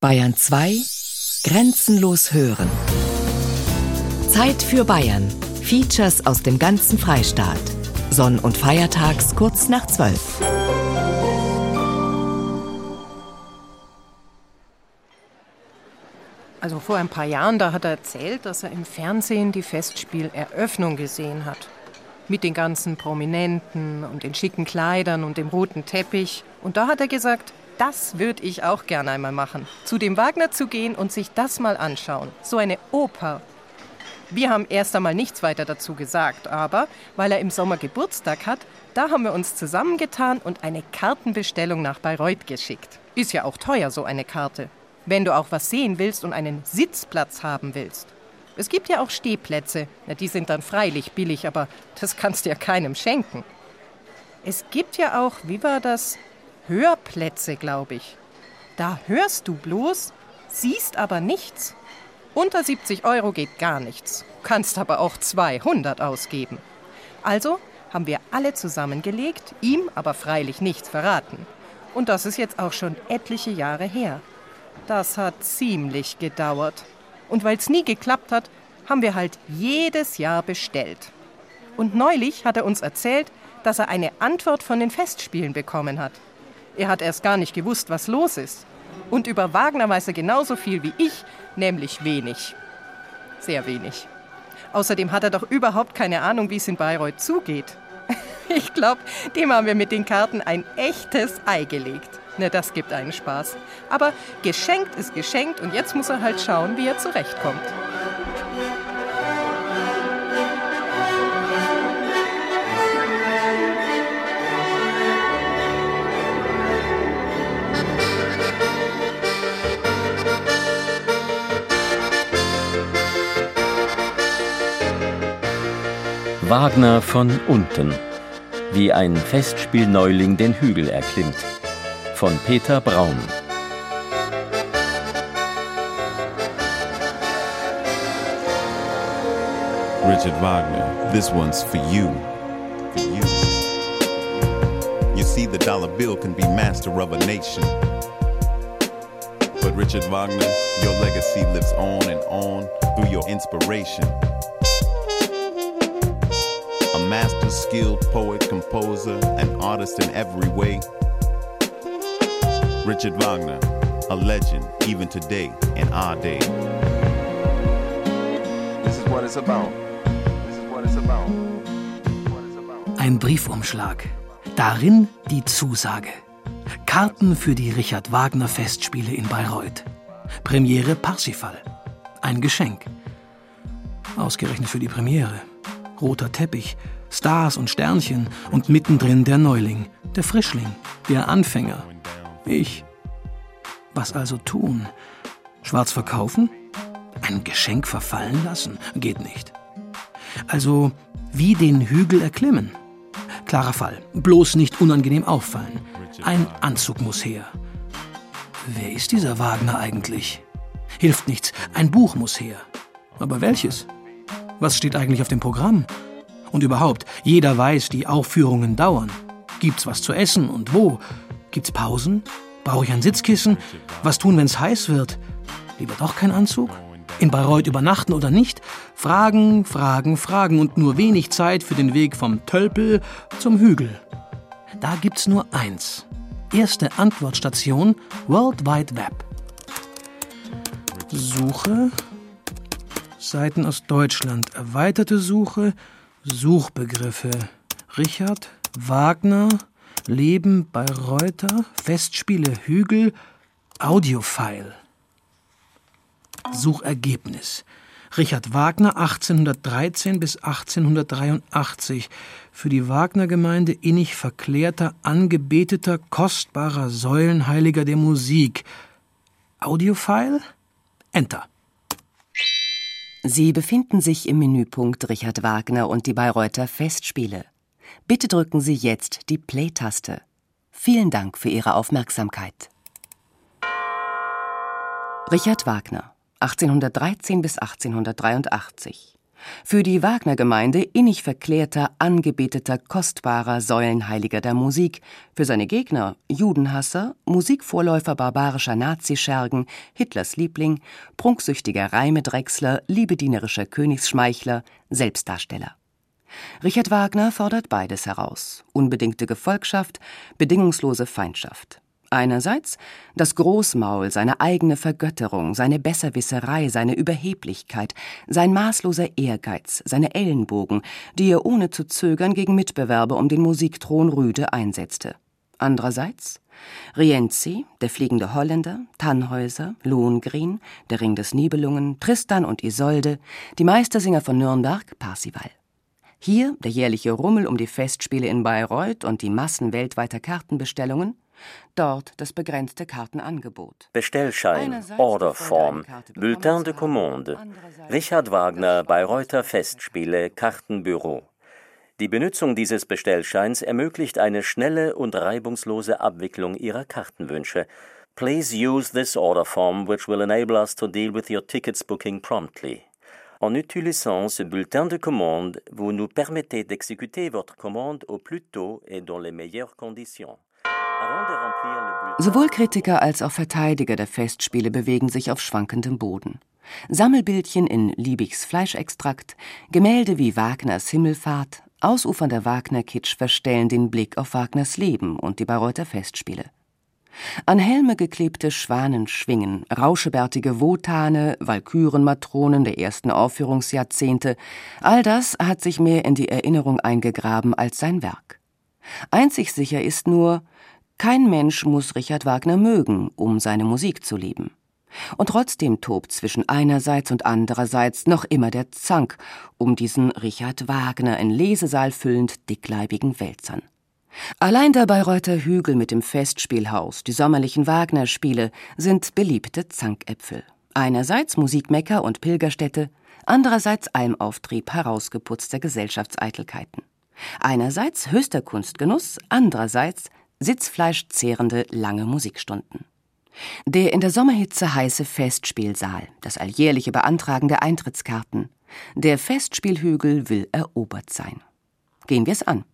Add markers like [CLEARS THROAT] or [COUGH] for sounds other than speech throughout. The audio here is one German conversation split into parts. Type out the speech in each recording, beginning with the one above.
Bayern 2 Grenzenlos hören. Zeit für Bayern. Features aus dem ganzen Freistaat. Sonn- und Feiertags kurz nach 12. Also vor ein paar Jahren, da hat er erzählt, dass er im Fernsehen die Festspieleröffnung gesehen hat. Mit den ganzen Prominenten und den schicken Kleidern und dem roten Teppich. Und da hat er gesagt, das würde ich auch gerne einmal machen. Zu dem Wagner zu gehen und sich das mal anschauen. So eine Oper. Wir haben erst einmal nichts weiter dazu gesagt, aber weil er im Sommer Geburtstag hat, da haben wir uns zusammengetan und eine Kartenbestellung nach Bayreuth geschickt. Ist ja auch teuer, so eine Karte. Wenn du auch was sehen willst und einen Sitzplatz haben willst. Es gibt ja auch Stehplätze. Na, die sind dann freilich billig, aber das kannst du ja keinem schenken. Es gibt ja auch, wie war das? Hörplätze, glaube ich. Da hörst du bloß, siehst aber nichts. Unter 70 Euro geht gar nichts. Kannst aber auch 200 ausgeben. Also haben wir alle zusammengelegt, ihm aber freilich nichts verraten. Und das ist jetzt auch schon etliche Jahre her. Das hat ziemlich gedauert. Und weil es nie geklappt hat, haben wir halt jedes Jahr bestellt. Und neulich hat er uns erzählt, dass er eine Antwort von den Festspielen bekommen hat. Er hat erst gar nicht gewusst, was los ist. Und über Wagner weiß er genauso viel wie ich, nämlich wenig. Sehr wenig. Außerdem hat er doch überhaupt keine Ahnung, wie es in Bayreuth zugeht. [LAUGHS] Ich glaube, dem haben wir mit den Karten ein echtes Ei gelegt. Na, das gibt einen Spaß. Aber geschenkt ist geschenkt und jetzt muss er halt schauen, wie er zurechtkommt. Wagner von unten. Wie ein Festspielneuling den Hügel erklimmt von Peter Braun. Richard Wagner, this one's for you. For you. You see, the dollar bill can be master of a nation. But Richard Wagner, your legacy lives on and on through your inspiration. Master skilled poet, composer, and artist in every way. Richard Wagner, a legend even today in our day. This is what it's about. This is what it's about. Ein Briefumschlag. Darin die Zusage. Karten für die Richard Wagner Festspiele in Bayreuth. Premiere Parsifal. Ein Geschenk. Ausgerechnet für die Premiere. Roter Teppich, Stars und Sternchen und mittendrin der Neuling, der Frischling, der Anfänger, ich. Was also tun? Schwarz verkaufen? Ein Geschenk verfallen lassen? Geht nicht. Also wie den Hügel erklimmen. Klarer Fall. Bloß nicht unangenehm auffallen. Ein Anzug muss her. Wer ist dieser Wagner eigentlich? Hilft nichts. Ein Buch muss her. Aber welches? Was steht eigentlich auf dem Programm? Und überhaupt, jeder weiß, die Aufführungen dauern. Gibt's was zu essen und wo? Gibt's Pausen? Brauche ich ein Sitzkissen? Was tun, wenn es heiß wird? Lieber doch kein Anzug? In Bayreuth übernachten oder nicht? Fragen, Fragen, Fragen und nur wenig Zeit für den Weg vom Tölpel zum Hügel. Da gibt's nur eins. Erste Antwortstation World Wide Web. Suche. Seiten aus Deutschland. Erweiterte Suche. Suchbegriffe. Richard Wagner Leben bei Reuter, Festspiele Hügel, Audiofile. Suchergebnis. Richard Wagner 1813 bis 1883. Für die Wagner-Gemeinde innig verklärter, angebeteter, kostbarer Säulenheiliger der Musik. Audiofile? Enter. Sie befinden sich im Menüpunkt Richard Wagner und die Bayreuther Festspiele. Bitte drücken Sie jetzt die Play-Taste. Vielen Dank für Ihre Aufmerksamkeit. Richard Wagner, 1813 bis 1883. Für die Wagner-Gemeinde innig verklärter, angebeteter, kostbarer Säulenheiliger der Musik, für seine Gegner Judenhasser, Musikvorläufer barbarischer Nazischergen, Hitlers Liebling, prunksüchtiger Reimedrechsler, liebedienerischer Königsschmeichler, Selbstdarsteller. Richard Wagner fordert beides heraus: unbedingte Gefolgschaft, bedingungslose Feindschaft. Einerseits das Großmaul, seine eigene Vergötterung, seine Besserwisserei, seine Überheblichkeit, sein maßloser Ehrgeiz, seine Ellenbogen, die er ohne zu zögern gegen Mitbewerber um den Musikthron Rüde einsetzte. Andererseits Rienzi, der fliegende Holländer, Tannhäuser, Lohengrin, der Ring des Nibelungen, Tristan und Isolde, die Meistersinger von Nürnberg, Parsival. Hier der jährliche Rummel um die Festspiele in Bayreuth und die Massen weltweiter Kartenbestellungen, Dort das begrenzte Kartenangebot. Bestellschein, Orderform, Bulletin de Commande, Richard Wagner Bayreuther Festspiele, Kartenbüro. Die Benutzung dieses Bestellscheins ermöglicht eine schnelle und reibungslose Abwicklung Ihrer Kartenwünsche. Please use this order form which will enable us to deal with your tickets booking promptly. En utilisant ce bulletin de commande, vous nous permettez d'exécuter votre commande au plus tôt et dans les meilleures conditions. Sowohl Kritiker als auch Verteidiger der Festspiele bewegen sich auf schwankendem Boden. Sammelbildchen in Liebigs Fleischextrakt, Gemälde wie Wagners Himmelfahrt, ausufernder Wagner-Kitsch verstellen den Blick auf Wagners Leben und die Bayreuther Festspiele. An Helme geklebte Schwanenschwingen, rauschebärtige Wotane, Walkürenmatronen der ersten Aufführungsjahrzehnte, all das hat sich mehr in die Erinnerung eingegraben als sein Werk. Einzig sicher ist nur, kein Mensch muss Richard Wagner mögen, um seine Musik zu lieben. Und trotzdem tobt zwischen einerseits und andererseits noch immer der Zank um diesen Richard Wagner in Lesesaal füllend dickleibigen Wälzern. Allein der Bayreuther Hügel mit dem Festspielhaus, die sommerlichen Wagner-Spiele sind beliebte Zankäpfel. Einerseits Musikmecker und Pilgerstätte, andererseits Almauftrieb herausgeputzter Gesellschaftseitelkeiten. Einerseits höchster Kunstgenuss, andererseits sitzfleischzehrende lange Musikstunden. Der in der Sommerhitze heiße Festspielsaal, das alljährliche Beantragen der Eintrittskarten. Der Festspielhügel will erobert sein. Gehen wir es an.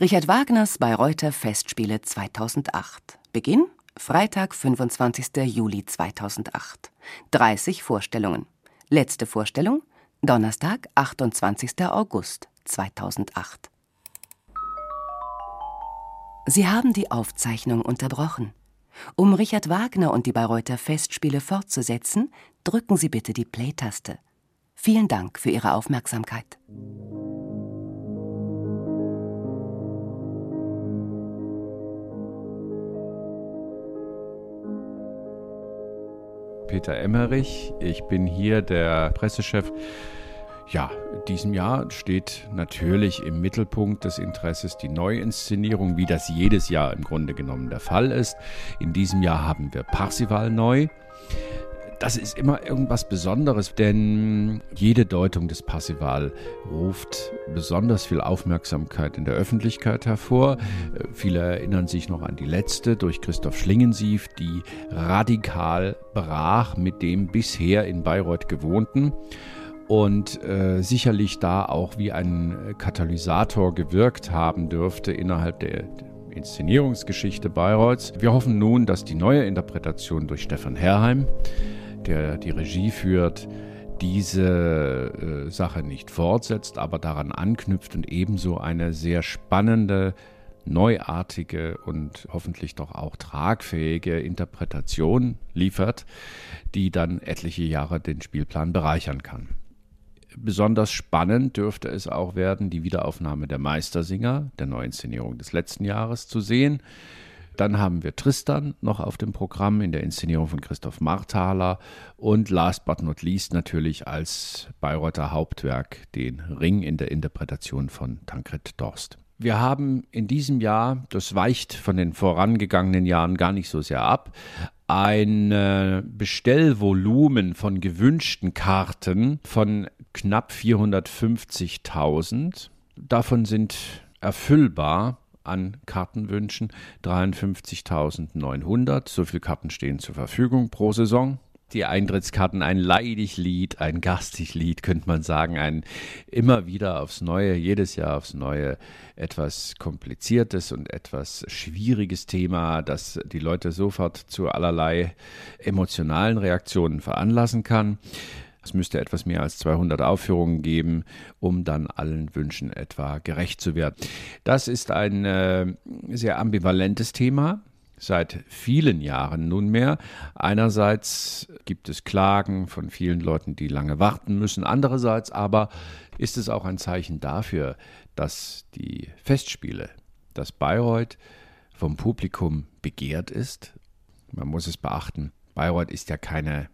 Richard Wagners Bayreuther Festspiele 2008. Beginn Freitag, 25. Juli 2008. 30 Vorstellungen. Letzte Vorstellung Donnerstag, 28. August 2008. Sie haben die Aufzeichnung unterbrochen. Um Richard Wagner und die Bayreuther Festspiele fortzusetzen, drücken Sie bitte die Play-Taste. Vielen Dank für Ihre Aufmerksamkeit. Peter Emmerich, ich bin hier der Pressechef ja, diesem Jahr steht natürlich im Mittelpunkt des Interesses die Neuinszenierung, wie das jedes Jahr im Grunde genommen der Fall ist. In diesem Jahr haben wir Parsival neu. Das ist immer irgendwas Besonderes, denn jede Deutung des Parsival ruft besonders viel Aufmerksamkeit in der Öffentlichkeit hervor. Viele erinnern sich noch an die letzte durch Christoph Schlingensief, die radikal brach mit dem bisher in Bayreuth gewohnten und äh, sicherlich da auch wie ein Katalysator gewirkt haben dürfte innerhalb der Inszenierungsgeschichte Bayreuths. Wir hoffen nun, dass die neue Interpretation durch Stefan Herrheim, der die Regie führt, diese äh, Sache nicht fortsetzt, aber daran anknüpft und ebenso eine sehr spannende, neuartige und hoffentlich doch auch tragfähige Interpretation liefert, die dann etliche Jahre den Spielplan bereichern kann. Besonders spannend dürfte es auch werden, die Wiederaufnahme der Meistersinger, der Neuinszenierung des letzten Jahres zu sehen. Dann haben wir Tristan noch auf dem Programm in der Inszenierung von Christoph Marthaler und last but not least natürlich als Bayreuther Hauptwerk den Ring in der Interpretation von Tankred Dorst. Wir haben in diesem Jahr, das weicht von den vorangegangenen Jahren gar nicht so sehr ab, ein Bestellvolumen von gewünschten Karten von knapp 450.000. Davon sind erfüllbar an Kartenwünschen 53.900. So viele Karten stehen zur Verfügung pro Saison. Die Eintrittskarten ein leidig Lied, ein gastig Lied, könnte man sagen, ein immer wieder aufs Neue, jedes Jahr aufs Neue etwas kompliziertes und etwas schwieriges Thema, das die Leute sofort zu allerlei emotionalen Reaktionen veranlassen kann. Es müsste etwas mehr als 200 Aufführungen geben, um dann allen Wünschen etwa gerecht zu werden. Das ist ein äh, sehr ambivalentes Thema seit vielen Jahren nunmehr. Einerseits gibt es Klagen von vielen Leuten, die lange warten müssen. Andererseits aber ist es auch ein Zeichen dafür, dass die Festspiele, dass Bayreuth vom Publikum begehrt ist. Man muss es beachten, Bayreuth ist ja keine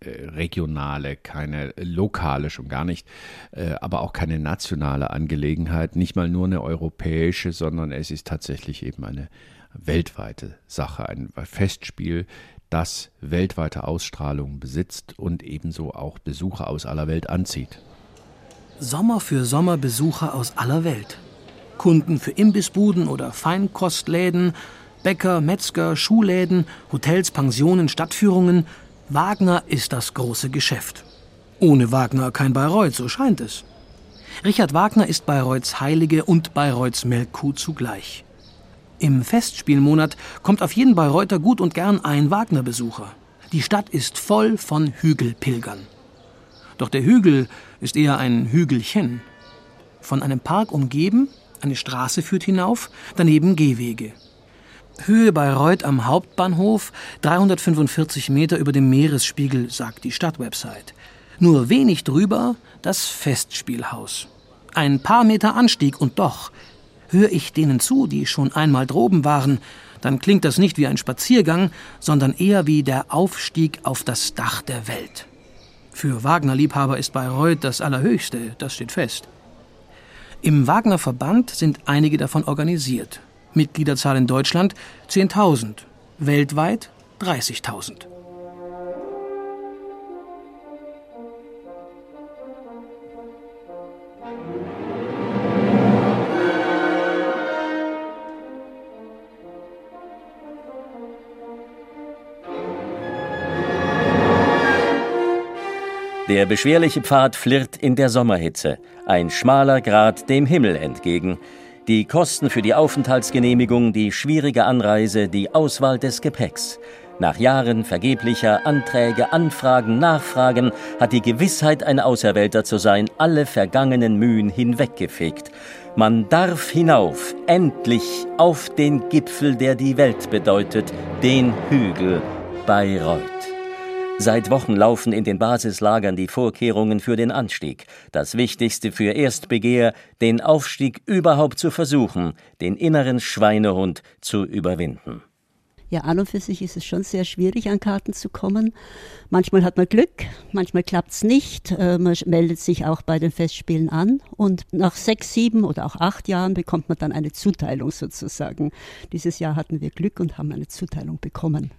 äh, regionale, keine lokale, schon gar nicht, äh, aber auch keine nationale Angelegenheit, nicht mal nur eine europäische, sondern es ist tatsächlich eben eine weltweite Sache, ein Festspiel, das weltweite Ausstrahlung besitzt und ebenso auch Besucher aus aller Welt anzieht. Sommer für Sommer Besucher aus aller Welt. Kunden für Imbissbuden oder Feinkostläden, Bäcker, Metzger, Schuhläden, Hotels, Pensionen, Stadtführungen. Wagner ist das große Geschäft. Ohne Wagner kein Bayreuth, so scheint es. Richard Wagner ist Bayreuths Heilige und Bayreuths Melkkuh zugleich. Im Festspielmonat kommt auf jeden Bayreuther gut und gern ein Wagner-Besucher. Die Stadt ist voll von Hügelpilgern. Doch der Hügel ist eher ein Hügelchen. Von einem Park umgeben, eine Straße führt hinauf, daneben Gehwege. Höhe Bayreuth am Hauptbahnhof, 345 Meter über dem Meeresspiegel, sagt die Stadtwebsite. Nur wenig drüber das Festspielhaus. Ein paar Meter Anstieg und doch Höre ich denen zu, die schon einmal droben waren, dann klingt das nicht wie ein Spaziergang, sondern eher wie der Aufstieg auf das Dach der Welt. Für Wagner-Liebhaber ist Bayreuth das Allerhöchste, das steht fest. Im Wagner-Verband sind einige davon organisiert. Mitgliederzahl in Deutschland 10.000, weltweit 30.000. Der beschwerliche Pfad flirrt in der Sommerhitze, ein schmaler Grat dem Himmel entgegen. Die Kosten für die Aufenthaltsgenehmigung, die schwierige Anreise, die Auswahl des Gepäcks. Nach Jahren vergeblicher Anträge, Anfragen, Nachfragen hat die Gewissheit, ein Auserwählter zu sein, alle vergangenen Mühen hinweggefegt. Man darf hinauf, endlich auf den Gipfel, der die Welt bedeutet, den Hügel Bayreuth. Seit Wochen laufen in den Basislagern die Vorkehrungen für den Anstieg. Das Wichtigste für Erstbegehr, den Aufstieg überhaupt zu versuchen, den inneren Schweinehund zu überwinden. Ja, an und für sich ist es schon sehr schwierig, an Karten zu kommen. Manchmal hat man Glück, manchmal klappt es nicht. Äh, man meldet sich auch bei den Festspielen an und nach sechs, sieben oder auch acht Jahren bekommt man dann eine Zuteilung sozusagen. Dieses Jahr hatten wir Glück und haben eine Zuteilung bekommen.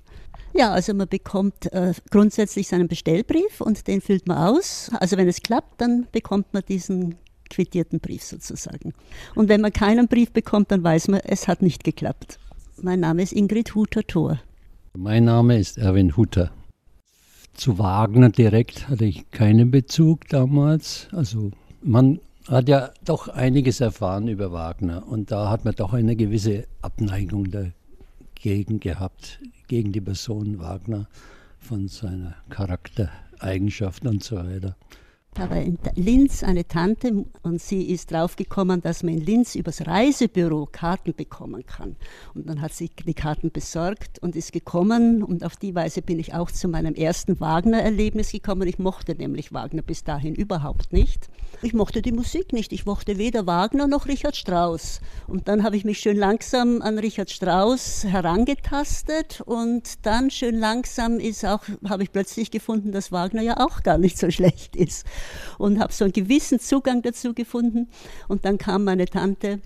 Ja, also man bekommt äh, grundsätzlich seinen Bestellbrief und den füllt man aus. Also wenn es klappt, dann bekommt man diesen quittierten Brief sozusagen. Und wenn man keinen Brief bekommt, dann weiß man, es hat nicht geklappt. Mein Name ist Ingrid Huter-Thor. Mein Name ist Erwin Hutter. Zu Wagner direkt hatte ich keinen Bezug damals. Also man hat ja doch einiges erfahren über Wagner und da hat man doch eine gewisse Abneigung dagegen gehabt gegen die Person Wagner von seiner Charaktereigenschaft und so weiter. Da war in Linz eine Tante und sie ist draufgekommen, dass man in Linz übers Reisebüro Karten bekommen kann. Und dann hat sie die Karten besorgt und ist gekommen und auf die Weise bin ich auch zu meinem ersten Wagner-Erlebnis gekommen. Ich mochte nämlich Wagner bis dahin überhaupt nicht. Ich mochte die Musik nicht. Ich mochte weder Wagner noch Richard Strauss. Und dann habe ich mich schön langsam an Richard Strauss herangetastet und dann schön langsam ist auch, habe ich plötzlich gefunden, dass Wagner ja auch gar nicht so schlecht ist. Und habe so einen gewissen Zugang dazu gefunden. Und dann kam meine Tante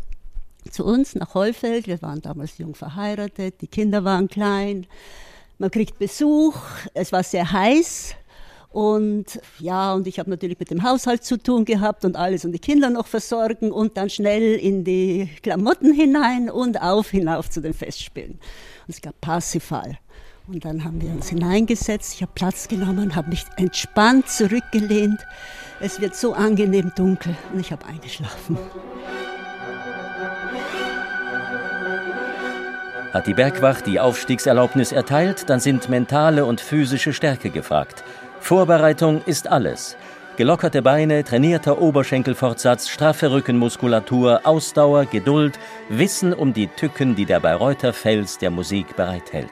zu uns nach Heufeld. Wir waren damals jung verheiratet, die Kinder waren klein. Man kriegt Besuch, es war sehr heiß, und ja, und ich habe natürlich mit dem Haushalt zu tun gehabt und alles und die Kinder noch versorgen und dann schnell in die Klamotten hinein und auf hinauf zu den Festspielen. Und es gab Parsifal. Und dann haben wir uns hineingesetzt, ich habe Platz genommen, habe mich entspannt zurückgelehnt. Es wird so angenehm dunkel und ich habe eingeschlafen. Hat die Bergwacht die Aufstiegserlaubnis erteilt, dann sind mentale und physische Stärke gefragt. Vorbereitung ist alles. Gelockerte Beine, trainierter Oberschenkelfortsatz, straffe Rückenmuskulatur, Ausdauer, Geduld, Wissen um die Tücken, die der Bayreuther Fels der Musik bereithält.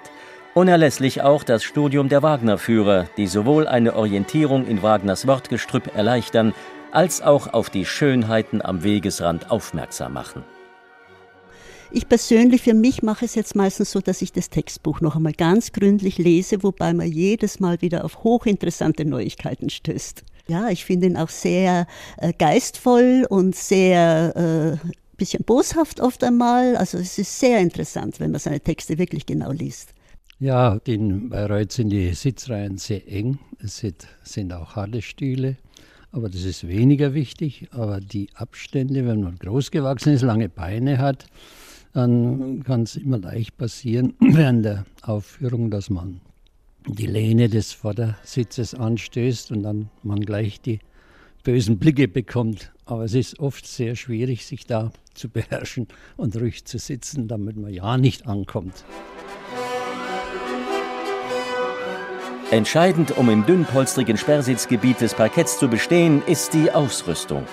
Unerlässlich auch das Studium der Wagner-Führer, die sowohl eine Orientierung in Wagners Wortgestrüpp erleichtern, als auch auf die Schönheiten am Wegesrand aufmerksam machen. Ich persönlich für mich mache es jetzt meistens so, dass ich das Textbuch noch einmal ganz gründlich lese, wobei man jedes Mal wieder auf hochinteressante Neuigkeiten stößt. Ja, ich finde ihn auch sehr äh, geistvoll und sehr äh, bisschen boshaft oft einmal. Also es ist sehr interessant, wenn man seine Texte wirklich genau liest. Ja, in Bayreuth sind die Sitzreihen sehr eng. Es sind auch harte Stühle, aber das ist weniger wichtig. Aber die Abstände, wenn man groß gewachsen ist, lange Beine hat, dann kann es immer leicht passieren [CLEARS THROAT] während der Aufführung, dass man die Lehne des Vordersitzes anstößt und dann man gleich die bösen Blicke bekommt. Aber es ist oft sehr schwierig, sich da zu [LAUGHS] beherrschen und ruhig zu sitzen, damit man ja nicht ankommt. Entscheidend, um im dünnpolstrigen Sperrsitzgebiet des Parketts zu bestehen, ist die Ausrüstung.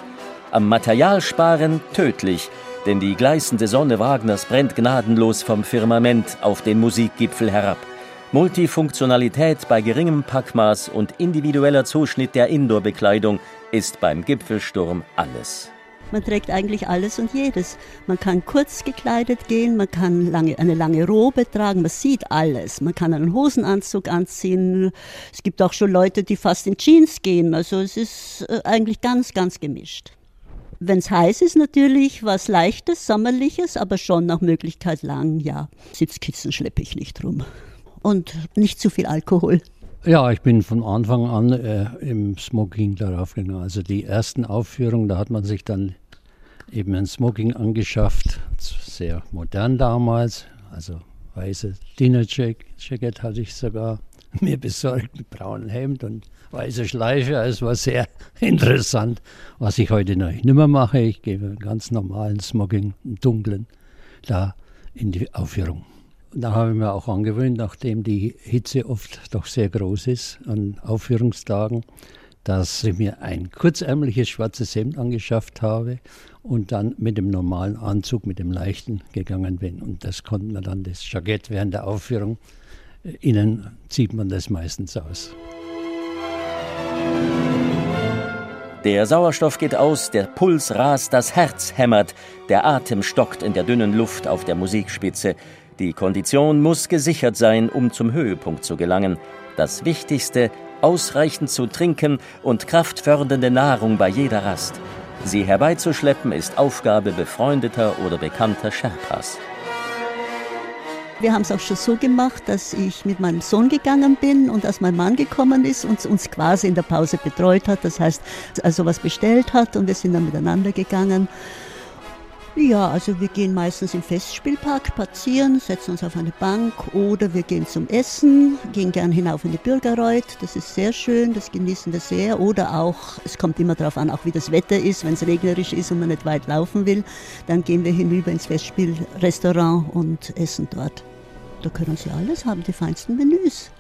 Am Material sparen tödlich, denn die gleißende Sonne Wagners brennt gnadenlos vom Firmament auf den Musikgipfel herab. Multifunktionalität bei geringem Packmaß und individueller Zuschnitt der Indoor-Bekleidung ist beim Gipfelsturm alles. Man trägt eigentlich alles und jedes. Man kann kurz gekleidet gehen, man kann lange, eine lange Robe tragen, man sieht alles. Man kann einen Hosenanzug anziehen. Es gibt auch schon Leute, die fast in Jeans gehen. Also es ist äh, eigentlich ganz, ganz gemischt. Wenn es heiß ist, natürlich was Leichtes, Sommerliches, aber schon nach Möglichkeit lang, ja. Sitzkissen schleppe ich nicht rum. Und nicht zu viel Alkohol. Ja, ich bin von Anfang an äh, im Smoking darauf gegangen. Also die ersten Aufführungen, da hat man sich dann eben ein Smoking angeschafft, sehr modern damals. Also weiße Dinner-Jacket hatte ich sogar [LAUGHS] mir besorgt mit braunem Hemd und weiße Schleife. Es war sehr [LAUGHS] interessant, was ich heute noch nicht mehr mache. Ich gebe einen ganz normalen Smoking, einen dunklen, da in die Aufführung. Da habe ich mir auch angewöhnt, nachdem die Hitze oft doch sehr groß ist an Aufführungstagen, dass ich mir ein kurzärmliches schwarzes Hemd angeschafft habe und dann mit dem normalen Anzug, mit dem leichten gegangen bin. Und das konnte man dann, das Jackett während der Aufführung, innen zieht man das meistens aus. Der Sauerstoff geht aus, der Puls rast, das Herz hämmert, der Atem stockt in der dünnen Luft auf der Musikspitze. Die Kondition muss gesichert sein, um zum Höhepunkt zu gelangen. Das Wichtigste, ausreichend zu trinken und kraftfördernde Nahrung bei jeder Rast. Sie herbeizuschleppen ist Aufgabe befreundeter oder bekannter Sherpas. Wir haben es auch schon so gemacht, dass ich mit meinem Sohn gegangen bin und als mein Mann gekommen ist und uns quasi in der Pause betreut hat. Das heißt, also was bestellt hat und wir sind dann miteinander gegangen. Ja, also wir gehen meistens im Festspielpark spazieren, setzen uns auf eine Bank oder wir gehen zum Essen, gehen gern hinauf in die Bürgerreuth, das ist sehr schön, das genießen wir sehr. Oder auch, es kommt immer darauf an, auch wie das Wetter ist, wenn es regnerisch ist und man nicht weit laufen will, dann gehen wir hinüber ins Festspielrestaurant und essen dort. Da können Sie alles haben, die feinsten Menüs.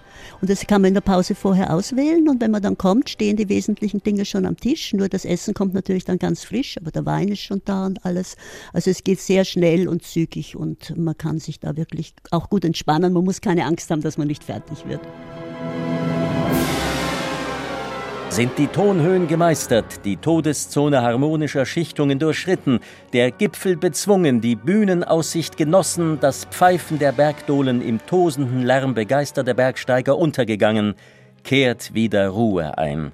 Und das kann man in der Pause vorher auswählen und wenn man dann kommt, stehen die wesentlichen Dinge schon am Tisch. Nur das Essen kommt natürlich dann ganz frisch, aber der Wein ist schon da und alles. Also es geht sehr schnell und zügig und man kann sich da wirklich auch gut entspannen. Man muss keine Angst haben, dass man nicht fertig wird. Sind die Tonhöhen gemeistert, die Todeszone harmonischer Schichtungen durchschritten, der Gipfel bezwungen, die Bühnenaussicht genossen, das Pfeifen der Bergdohlen im tosenden Lärm begeisterter Bergsteiger untergegangen, kehrt wieder Ruhe ein.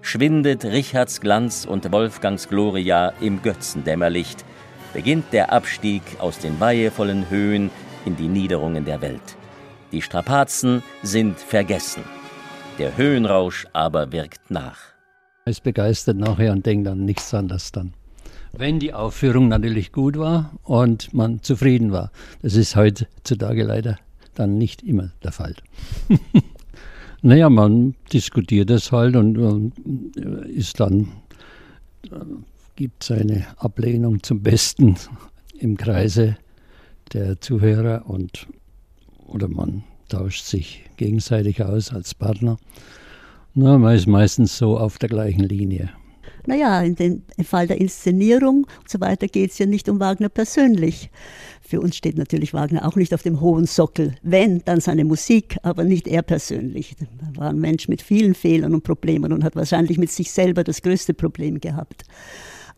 Schwindet Richards Glanz und Wolfgangs Gloria im Götzendämmerlicht, beginnt der Abstieg aus den weihevollen Höhen in die Niederungen der Welt. Die Strapazen sind vergessen. Der Höhenrausch aber wirkt nach. Es begeistert nachher und denkt an nichts anderes dann. Wenn die Aufführung natürlich gut war und man zufrieden war. Das ist heutzutage leider dann nicht immer der Fall. [LAUGHS] naja, man diskutiert es halt und, und ist dann, äh, gibt seine Ablehnung zum Besten im Kreise der Zuhörer und oder man tauscht sich gegenseitig aus als Partner. Na, man ist meistens so auf der gleichen Linie. Naja, in dem Fall der Inszenierung und so weiter geht es ja nicht um Wagner persönlich. Für uns steht natürlich Wagner auch nicht auf dem hohen Sockel. Wenn, dann seine Musik, aber nicht er persönlich. Er war ein Mensch mit vielen Fehlern und Problemen und hat wahrscheinlich mit sich selber das größte Problem gehabt.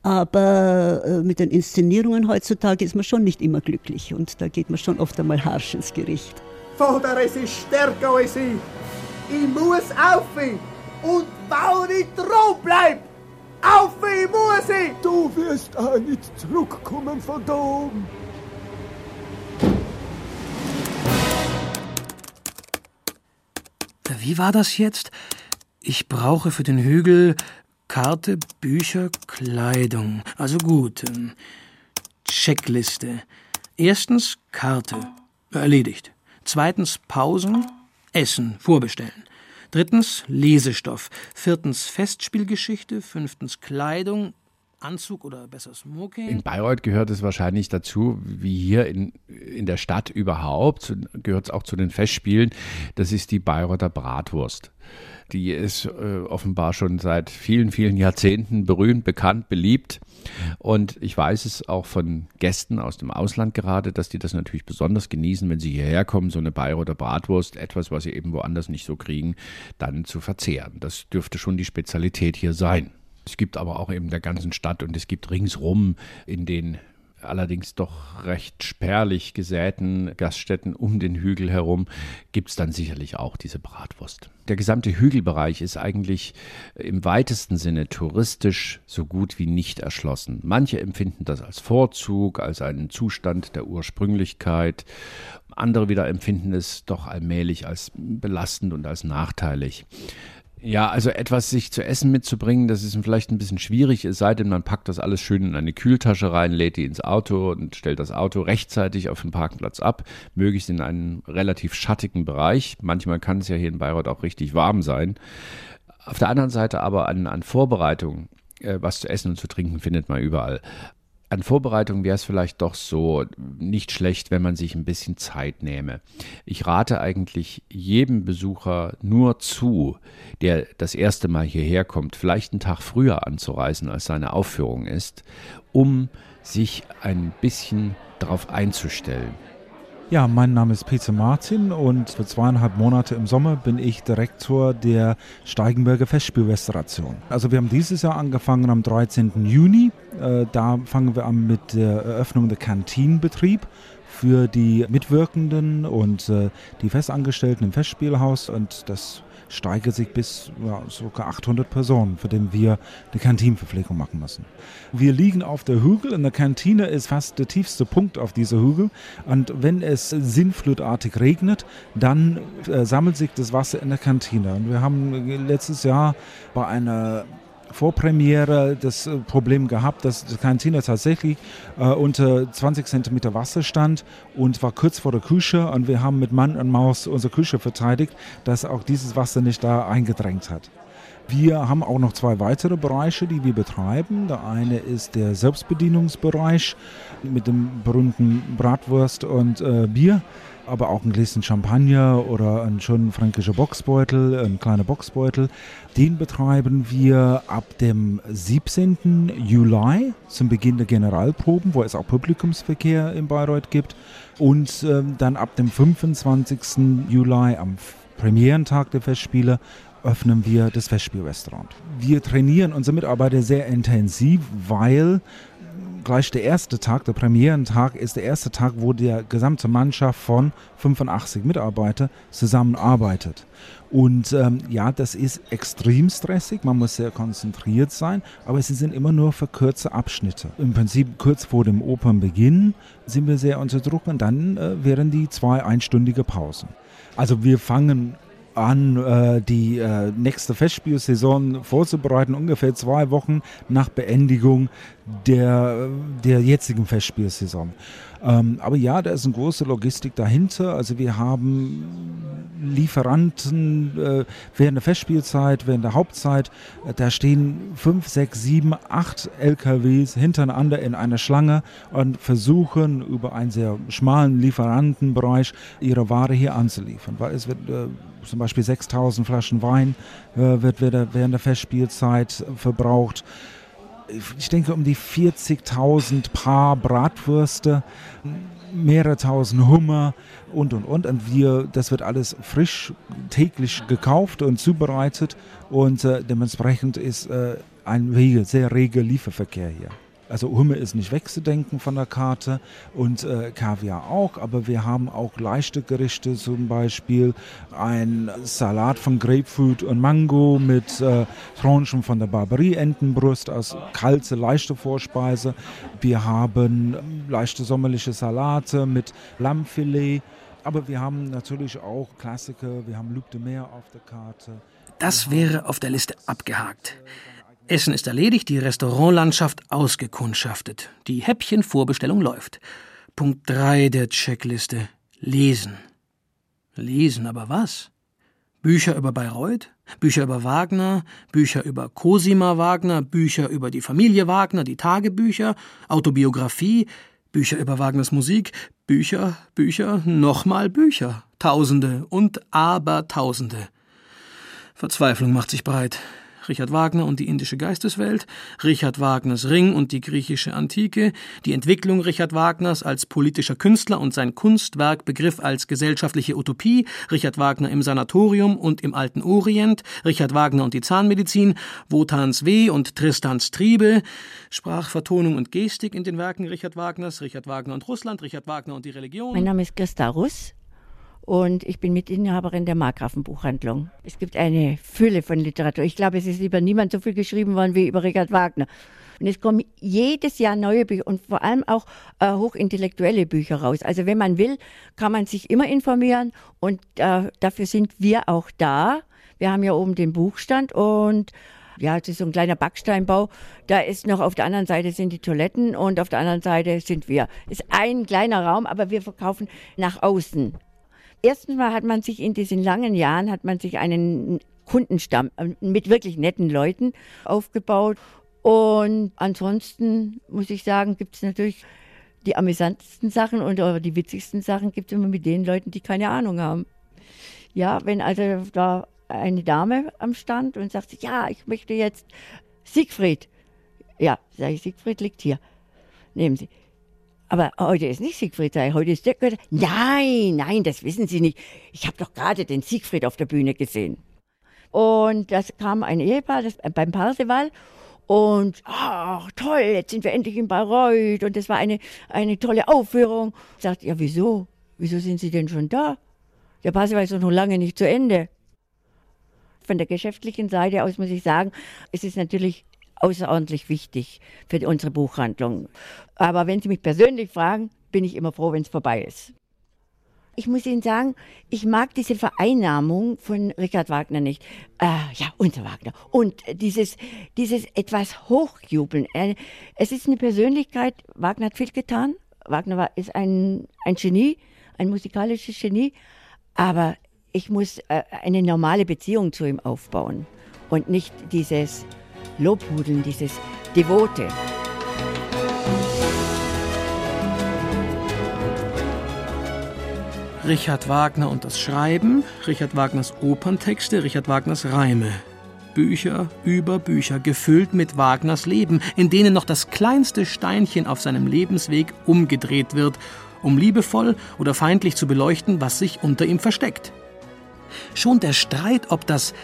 Aber äh, mit den Inszenierungen heutzutage ist man schon nicht immer glücklich und da geht man schon oft einmal harsch ins Gericht. Vater, es ist stärker als ich. Ich muss auf und weil ich dran bleib, auf muss ich. Du wirst auch nicht zurückkommen von da oben. Wie war das jetzt? Ich brauche für den Hügel Karte, Bücher, Kleidung. Also gut. Ähm, Checkliste. Erstens Karte. Erledigt. Zweitens Pausen, Essen, vorbestellen. Drittens Lesestoff. Viertens Festspielgeschichte. Fünftens Kleidung. Anzug oder besser Smoking. In Bayreuth gehört es wahrscheinlich dazu, wie hier in, in der Stadt überhaupt, gehört es auch zu den Festspielen, das ist die Bayreuther Bratwurst. Die ist äh, offenbar schon seit vielen, vielen Jahrzehnten berühmt, bekannt, beliebt. Und ich weiß es auch von Gästen aus dem Ausland gerade, dass die das natürlich besonders genießen, wenn sie hierher kommen, so eine Bayreuther Bratwurst, etwas, was sie eben woanders nicht so kriegen, dann zu verzehren. Das dürfte schon die Spezialität hier sein. Es gibt aber auch eben der ganzen Stadt und es gibt ringsrum in den allerdings doch recht spärlich gesäten Gaststätten um den Hügel herum gibt es dann sicherlich auch diese Bratwurst. Der gesamte Hügelbereich ist eigentlich im weitesten Sinne touristisch so gut wie nicht erschlossen. Manche empfinden das als Vorzug, als einen Zustand der Ursprünglichkeit. Andere wieder empfinden es doch allmählich als belastend und als nachteilig. Ja, also etwas sich zu essen mitzubringen, das ist vielleicht ein bisschen schwierig, es sei denn, man packt das alles schön in eine Kühltasche rein, lädt die ins Auto und stellt das Auto rechtzeitig auf dem Parkplatz ab, möglichst in einem relativ schattigen Bereich. Manchmal kann es ja hier in Bayreuth auch richtig warm sein. Auf der anderen Seite aber an, an Vorbereitung, äh, was zu essen und zu trinken findet man überall an Vorbereitung wäre es vielleicht doch so nicht schlecht, wenn man sich ein bisschen Zeit nehme. Ich rate eigentlich jedem Besucher nur zu, der das erste Mal hierher kommt, vielleicht einen Tag früher anzureisen, als seine Aufführung ist, um sich ein bisschen darauf einzustellen. Ja, mein Name ist Peter Martin und für zweieinhalb Monate im Sommer bin ich Direktor der Steigenberger Festspielrestauration. Also wir haben dieses Jahr angefangen am 13. Juni. Äh, da fangen wir an mit der Eröffnung der Kantinenbetrieb für die Mitwirkenden und äh, die Festangestellten im Festspielhaus und das steigert sich bis ja, ca. 800 Personen, für den wir eine Kantinenverpflegung machen müssen. Wir liegen auf der Hügel und der Kantine ist fast der tiefste Punkt auf dieser Hügel. Und wenn es sinnflutartig regnet, dann äh, sammelt sich das Wasser in der Kantine. Und wir haben letztes Jahr bei einer Vorpremiere das äh, Problem gehabt, dass Kantine tatsächlich äh, unter 20 cm Wasser stand und war kurz vor der Küche und wir haben mit Mann und Maus unsere Küche verteidigt, dass auch dieses Wasser nicht da eingedrängt hat. Wir haben auch noch zwei weitere Bereiche, die wir betreiben. Der eine ist der Selbstbedienungsbereich mit dem berühmten Bratwurst und äh, Bier aber auch ein Gläschen Champagner oder ein schöner fränkischer Boxbeutel, ein kleiner Boxbeutel. Den betreiben wir ab dem 17. Juli zum Beginn der Generalproben, wo es auch Publikumsverkehr in Bayreuth gibt. Und ähm, dann ab dem 25. Juli am Premierentag der Festspiele öffnen wir das Festspielrestaurant. Wir trainieren unsere Mitarbeiter sehr intensiv, weil gleich der erste Tag, der Premierentag, ist der erste Tag, wo die gesamte Mannschaft von 85 Mitarbeitern zusammenarbeitet. Und ähm, ja, das ist extrem stressig, man muss sehr konzentriert sein, aber sie sind immer nur für kurze Abschnitte. Im Prinzip kurz vor dem Opernbeginn sind wir sehr unter Druck und dann äh, wären die zwei einstündige Pausen. Also wir fangen an, äh, die äh, nächste Festspielsaison vorzubereiten, ungefähr zwei Wochen nach Beendigung der, der jetzigen Festspielsaison. Ähm, aber ja, da ist eine große Logistik dahinter. Also wir haben Lieferanten äh, während der Festspielzeit, während der Hauptzeit. Äh, da stehen fünf, sechs, sieben, acht LKWs hintereinander in einer Schlange und versuchen über einen sehr schmalen Lieferantenbereich ihre Ware hier anzuliefern. Weil es wird äh, zum Beispiel 6000 Flaschen Wein äh, wird während der Festspielzeit verbraucht ich denke, um die 40.000 Paar Bratwürste, mehrere tausend Hummer und und und. Und wir, das wird alles frisch täglich gekauft und zubereitet und äh, dementsprechend ist äh, ein sehr reger Lieferverkehr hier. Also Humme ist nicht wegzudenken von der Karte und äh, Kaviar auch, aber wir haben auch leichte Gerichte, zum Beispiel ein Salat von Grapefruit und Mango mit äh, Tranchen von der Barbarie-Entenbrust als kalte, leichte Vorspeise. Wir haben leichte sommerliche Salate mit Lammfilet, aber wir haben natürlich auch Klassiker, wir haben Luc de Mer auf der Karte. Das wäre auf der Liste abgehakt. Essen ist erledigt, die Restaurantlandschaft ausgekundschaftet. Die Häppchenvorbestellung läuft. Punkt 3 der Checkliste. Lesen. Lesen, aber was? Bücher über Bayreuth, Bücher über Wagner, Bücher über Cosima Wagner, Bücher über die Familie Wagner, die Tagebücher, Autobiografie, Bücher über Wagners Musik, Bücher, Bücher, nochmal Bücher, Tausende und Abertausende. Verzweiflung macht sich breit. Richard Wagner und die indische Geisteswelt, Richard Wagners Ring und die griechische Antike, die Entwicklung Richard Wagners als politischer Künstler und sein Kunstwerkbegriff als gesellschaftliche Utopie, Richard Wagner im Sanatorium und im alten Orient, Richard Wagner und die Zahnmedizin, Wotans Weh und Tristans Triebe, Sprachvertonung und Gestik in den Werken Richard Wagners, Richard Wagner und Russland, Richard Wagner und die Religion. Mein Name ist Christa Russ und ich bin Mitinhaberin der Markgrafenbuchhandlung. Es gibt eine Fülle von Literatur. Ich glaube, es ist über niemand so viel geschrieben worden wie über Richard Wagner. Und es kommen jedes Jahr neue Bücher und vor allem auch äh, hochintellektuelle Bücher raus. Also wenn man will, kann man sich immer informieren und äh, dafür sind wir auch da. Wir haben ja oben den Buchstand und ja, es ist so ein kleiner Backsteinbau. Da ist noch auf der anderen Seite sind die Toiletten und auf der anderen Seite sind wir. Ist ein kleiner Raum, aber wir verkaufen nach außen erstens mal hat man sich in diesen langen Jahren hat man sich einen Kundenstamm äh, mit wirklich netten Leuten aufgebaut. Und ansonsten muss ich sagen, gibt es natürlich die amüsantesten Sachen und die witzigsten Sachen gibt es immer mit den Leuten, die keine Ahnung haben. Ja, wenn also da eine Dame am Stand und sagt, ja, ich möchte jetzt Siegfried. Ja, sage ich, Siegfried liegt hier. Nehmen Sie. Aber heute ist nicht Siegfried Sei, heute ist der Götter. Nein, nein, das wissen Sie nicht. Ich habe doch gerade den Siegfried auf der Bühne gesehen. Und das kam ein Ehepaar das, beim Parsival und ach toll, jetzt sind wir endlich in Bayreuth und das war eine, eine tolle Aufführung. Ich sagte, ja wieso? Wieso sind Sie denn schon da? Der Parsival ist doch noch lange nicht zu Ende. Von der geschäftlichen Seite aus muss ich sagen, es ist natürlich außerordentlich wichtig für unsere Buchhandlung. Aber wenn Sie mich persönlich fragen, bin ich immer froh, wenn es vorbei ist. Ich muss Ihnen sagen, ich mag diese Vereinnahmung von Richard Wagner nicht. Äh, ja, unser Wagner. Und dieses, dieses etwas Hochjubeln. Es ist eine Persönlichkeit, Wagner hat viel getan. Wagner war, ist ein, ein Genie, ein musikalisches Genie. Aber ich muss äh, eine normale Beziehung zu ihm aufbauen und nicht dieses Lobhudeln, dieses Devote. Richard Wagner und das Schreiben, Richard Wagners Operntexte, Richard Wagners Reime. Bücher über Bücher, gefüllt mit Wagners Leben, in denen noch das kleinste Steinchen auf seinem Lebensweg umgedreht wird, um liebevoll oder feindlich zu beleuchten, was sich unter ihm versteckt. Schon der Streit, ob das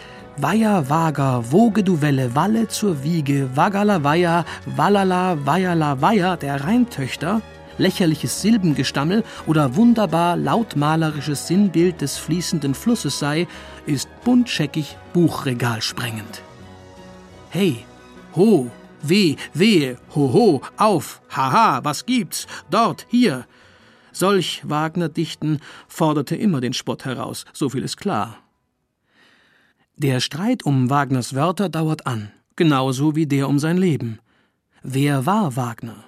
Weiher, Wager, woge du Welle, Walle zur Wiege, Wagala, Weiher, Wallala, Weiherla, Weiher der Rheintöchter, lächerliches Silbengestammel oder wunderbar lautmalerisches Sinnbild des fließenden Flusses sei, ist buntscheckig buchregalsprengend. Hey, ho, weh, wehe, ho, ho, auf, haha, was gibt's, dort, hier. Solch Wagner-Dichten forderte immer den Spott heraus, so viel ist klar. Der Streit um Wagners Wörter dauert an, genauso wie der um sein Leben. Wer war Wagner?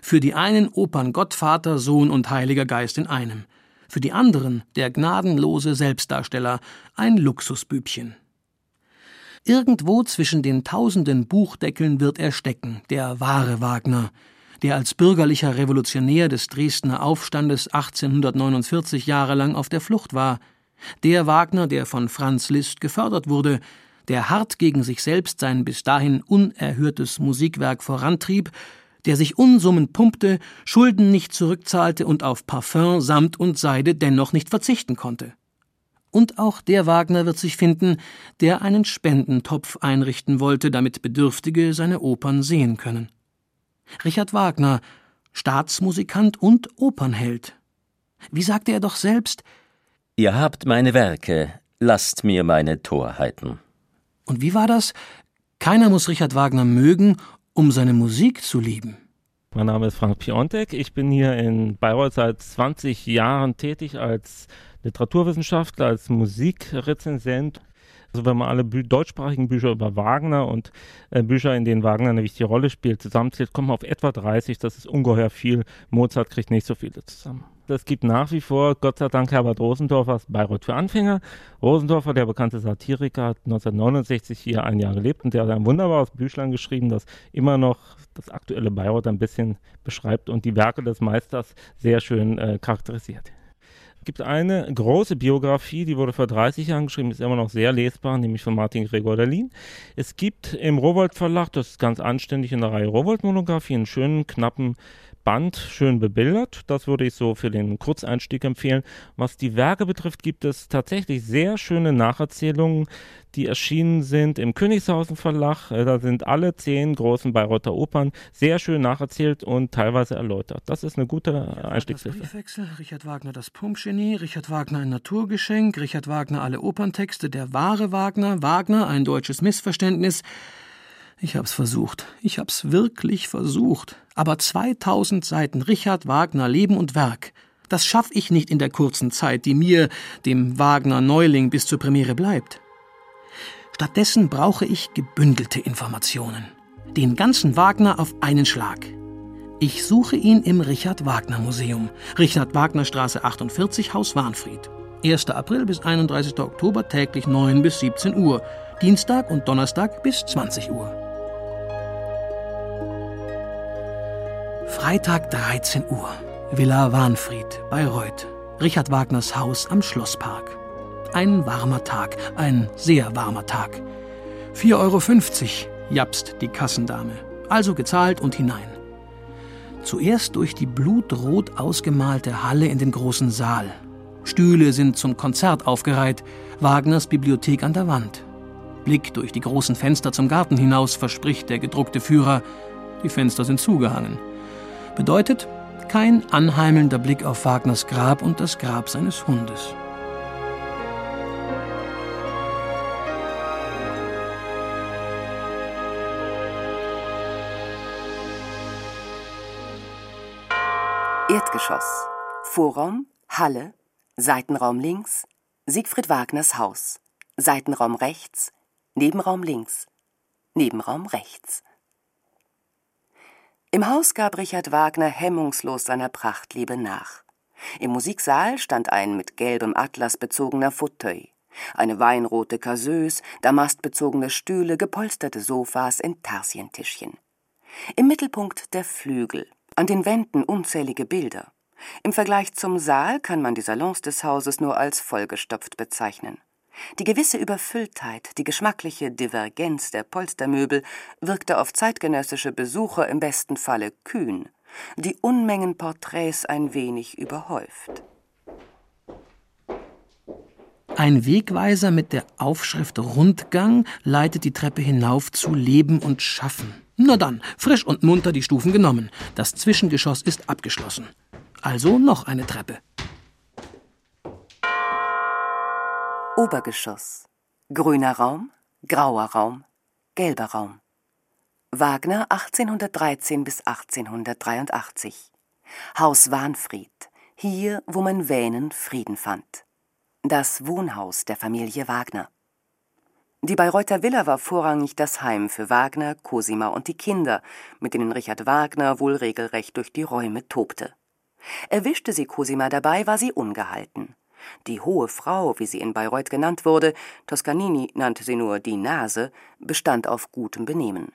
Für die einen Opern Gottvater, Sohn und Heiliger Geist in einem. Für die anderen der gnadenlose Selbstdarsteller, ein Luxusbübchen. Irgendwo zwischen den tausenden Buchdeckeln wird er stecken, der wahre Wagner, der als bürgerlicher Revolutionär des Dresdner Aufstandes 1849 jahrelang auf der Flucht war, der Wagner, der von Franz Liszt gefördert wurde, der hart gegen sich selbst sein bis dahin unerhörtes Musikwerk vorantrieb, der sich Unsummen pumpte, Schulden nicht zurückzahlte und auf Parfum, Samt und Seide dennoch nicht verzichten konnte. Und auch der Wagner wird sich finden, der einen Spendentopf einrichten wollte, damit Bedürftige seine Opern sehen können. Richard Wagner, Staatsmusikant und Opernheld. Wie sagte er doch selbst, Ihr habt meine Werke, lasst mir meine Torheiten. Und wie war das? Keiner muss Richard Wagner mögen, um seine Musik zu lieben. Mein Name ist Frank Piontek. Ich bin hier in Bayreuth seit 20 Jahren tätig als Literaturwissenschaftler, als Musikrezensent. Also wenn man alle bü deutschsprachigen Bücher über Wagner und äh, Bücher, in denen Wagner eine wichtige Rolle spielt, zusammenzählt, kommt man auf etwa 30. Das ist ungeheuer viel. Mozart kriegt nicht so viele zusammen. Es gibt nach wie vor, Gott sei Dank, Herbert Rosendorffers Bayreuth für Anfänger. Rosendorfer, der bekannte Satiriker, hat 1969 hier ein Jahr gelebt und der hat ein wunderbares Büchlein geschrieben, das immer noch das aktuelle Bayreuth ein bisschen beschreibt und die Werke des Meisters sehr schön äh, charakterisiert gibt eine große Biografie, die wurde vor 30 Jahren geschrieben, ist immer noch sehr lesbar, nämlich von Martin Gregor Derlin. Es gibt im Rowold Verlag, das ist ganz anständig in der Reihe Rowold Monographie, einen schönen, knappen Band schön bebildert. Das würde ich so für den Kurzeinstieg empfehlen. Was die Werke betrifft, gibt es tatsächlich sehr schöne Nacherzählungen, die erschienen sind im Königshausen Verlag. Äh, da sind alle zehn großen Bayreuther Opern sehr schön nacherzählt und teilweise erläutert. Das ist eine gute Einstiegshilfe. Briefwechsel, Richard Wagner das Pumpgenie, Richard Wagner ein Naturgeschenk, Richard Wagner alle Operntexte, der wahre Wagner, Wagner ein deutsches Missverständnis. Ich hab's versucht. Ich hab's wirklich versucht. Aber 2000 Seiten Richard Wagner Leben und Werk. Das schaff ich nicht in der kurzen Zeit, die mir, dem Wagner Neuling, bis zur Premiere bleibt. Stattdessen brauche ich gebündelte Informationen. Den ganzen Wagner auf einen Schlag. Ich suche ihn im Richard Wagner Museum. Richard Wagner Straße 48, Haus Warnfried. 1. April bis 31. Oktober täglich 9 bis 17 Uhr. Dienstag und Donnerstag bis 20 Uhr. Freitag 13 Uhr. Villa Warnfried, Bayreuth. Richard Wagners Haus am Schlosspark. Ein warmer Tag, ein sehr warmer Tag. 4,50 Euro, japst die Kassendame. Also gezahlt und hinein. Zuerst durch die blutrot ausgemalte Halle in den großen Saal. Stühle sind zum Konzert aufgereiht, Wagners Bibliothek an der Wand. Blick durch die großen Fenster zum Garten hinaus verspricht der gedruckte Führer. Die Fenster sind zugehangen bedeutet kein anheimelnder Blick auf Wagners Grab und das Grab seines Hundes. Erdgeschoss. Vorraum, Halle, Seitenraum links, Siegfried Wagners Haus. Seitenraum rechts, Nebenraum links, Nebenraum rechts. Im Haus gab Richard Wagner hemmungslos seiner Prachtliebe nach. Im Musiksaal stand ein mit gelbem Atlas bezogener Fauteuil, eine weinrote Caseuse, damastbezogene Stühle, gepolsterte Sofas in Tarsientischchen. Im Mittelpunkt der Flügel, an den Wänden unzählige Bilder. Im Vergleich zum Saal kann man die Salons des Hauses nur als vollgestopft bezeichnen. Die gewisse Überfülltheit, die geschmackliche Divergenz der Polstermöbel wirkte auf zeitgenössische Besucher im besten Falle kühn, die Unmengen Porträts ein wenig überhäuft. Ein Wegweiser mit der Aufschrift Rundgang leitet die Treppe hinauf zu Leben und Schaffen. Na dann, frisch und munter die Stufen genommen. Das Zwischengeschoss ist abgeschlossen. Also noch eine Treppe. Obergeschoss. Grüner Raum, grauer Raum, gelber Raum. Wagner 1813 bis 1883. Haus Wahnfried. Hier, wo man Wähnen Frieden fand. Das Wohnhaus der Familie Wagner. Die Bayreuther Villa war vorrangig das Heim für Wagner, Cosima und die Kinder, mit denen Richard Wagner wohl regelrecht durch die Räume tobte. Erwischte sie Cosima dabei, war sie ungehalten. Die hohe Frau, wie sie in Bayreuth genannt wurde, Toscanini nannte sie nur die Nase, bestand auf gutem Benehmen.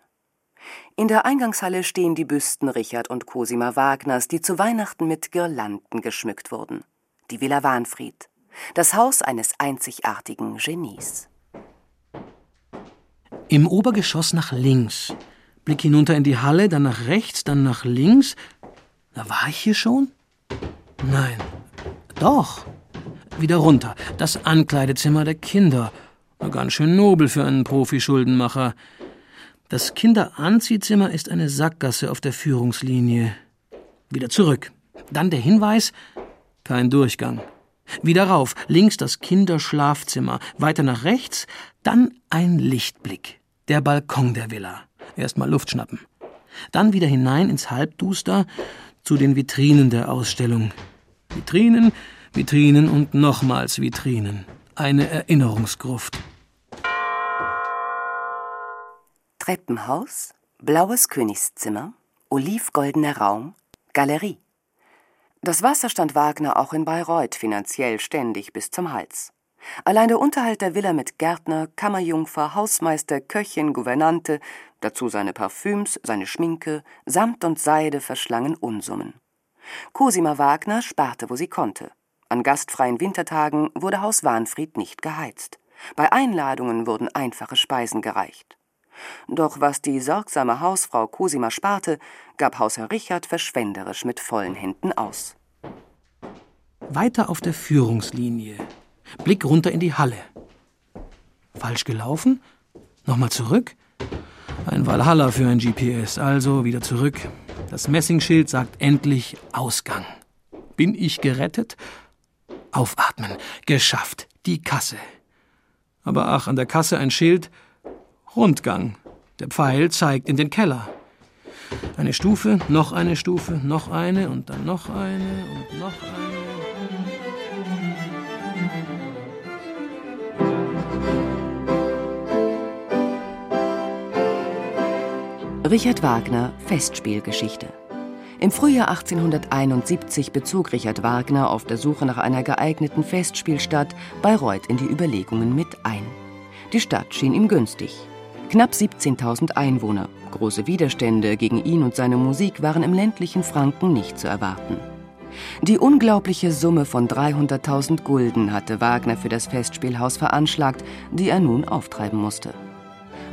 In der Eingangshalle stehen die Büsten Richard und Cosima Wagners, die zu Weihnachten mit Girlanden geschmückt wurden. Die Villa Wahnfried, das Haus eines einzigartigen Genies. Im Obergeschoss nach links. Blick hinunter in die Halle, dann nach rechts, dann nach links. Da war ich hier schon? Nein. Doch. Wieder runter. Das Ankleidezimmer der Kinder. Ganz schön nobel für einen Profi-Schuldenmacher. Das Kinderanziehzimmer ist eine Sackgasse auf der Führungslinie. Wieder zurück. Dann der Hinweis: kein Durchgang. Wieder rauf, links das Kinderschlafzimmer, weiter nach rechts, dann ein Lichtblick. Der Balkon der Villa. Erstmal Luft schnappen. Dann wieder hinein ins Halbduster zu den Vitrinen der Ausstellung. Vitrinen, Vitrinen und nochmals Vitrinen. Eine Erinnerungsgruft. Treppenhaus, blaues Königszimmer, olivgoldener Raum, Galerie. Das Wasser stand Wagner auch in Bayreuth finanziell ständig bis zum Hals. Allein der Unterhalt der Villa mit Gärtner, Kammerjungfer, Hausmeister, Köchin, Gouvernante, dazu seine Parfüms, seine Schminke, Samt und Seide verschlangen Unsummen. Cosima Wagner sparte, wo sie konnte. An gastfreien Wintertagen wurde Haus Wahnfried nicht geheizt. Bei Einladungen wurden einfache Speisen gereicht. Doch was die sorgsame Hausfrau Cosima sparte, gab Hausherr Richard verschwenderisch mit vollen Händen aus. Weiter auf der Führungslinie. Blick runter in die Halle. Falsch gelaufen? Nochmal zurück? Ein Valhalla für ein GPS, also wieder zurück. Das Messingschild sagt endlich Ausgang. Bin ich gerettet? Aufatmen. Geschafft. Die Kasse. Aber ach, an der Kasse ein Schild Rundgang. Der Pfeil zeigt in den Keller. Eine Stufe, noch eine Stufe, noch eine und dann noch eine und noch eine. Richard Wagner Festspielgeschichte im Frühjahr 1871 bezog Richard Wagner auf der Suche nach einer geeigneten Festspielstadt Bayreuth in die Überlegungen mit ein. Die Stadt schien ihm günstig. Knapp 17.000 Einwohner. Große Widerstände gegen ihn und seine Musik waren im ländlichen Franken nicht zu erwarten. Die unglaubliche Summe von 300.000 Gulden hatte Wagner für das Festspielhaus veranschlagt, die er nun auftreiben musste.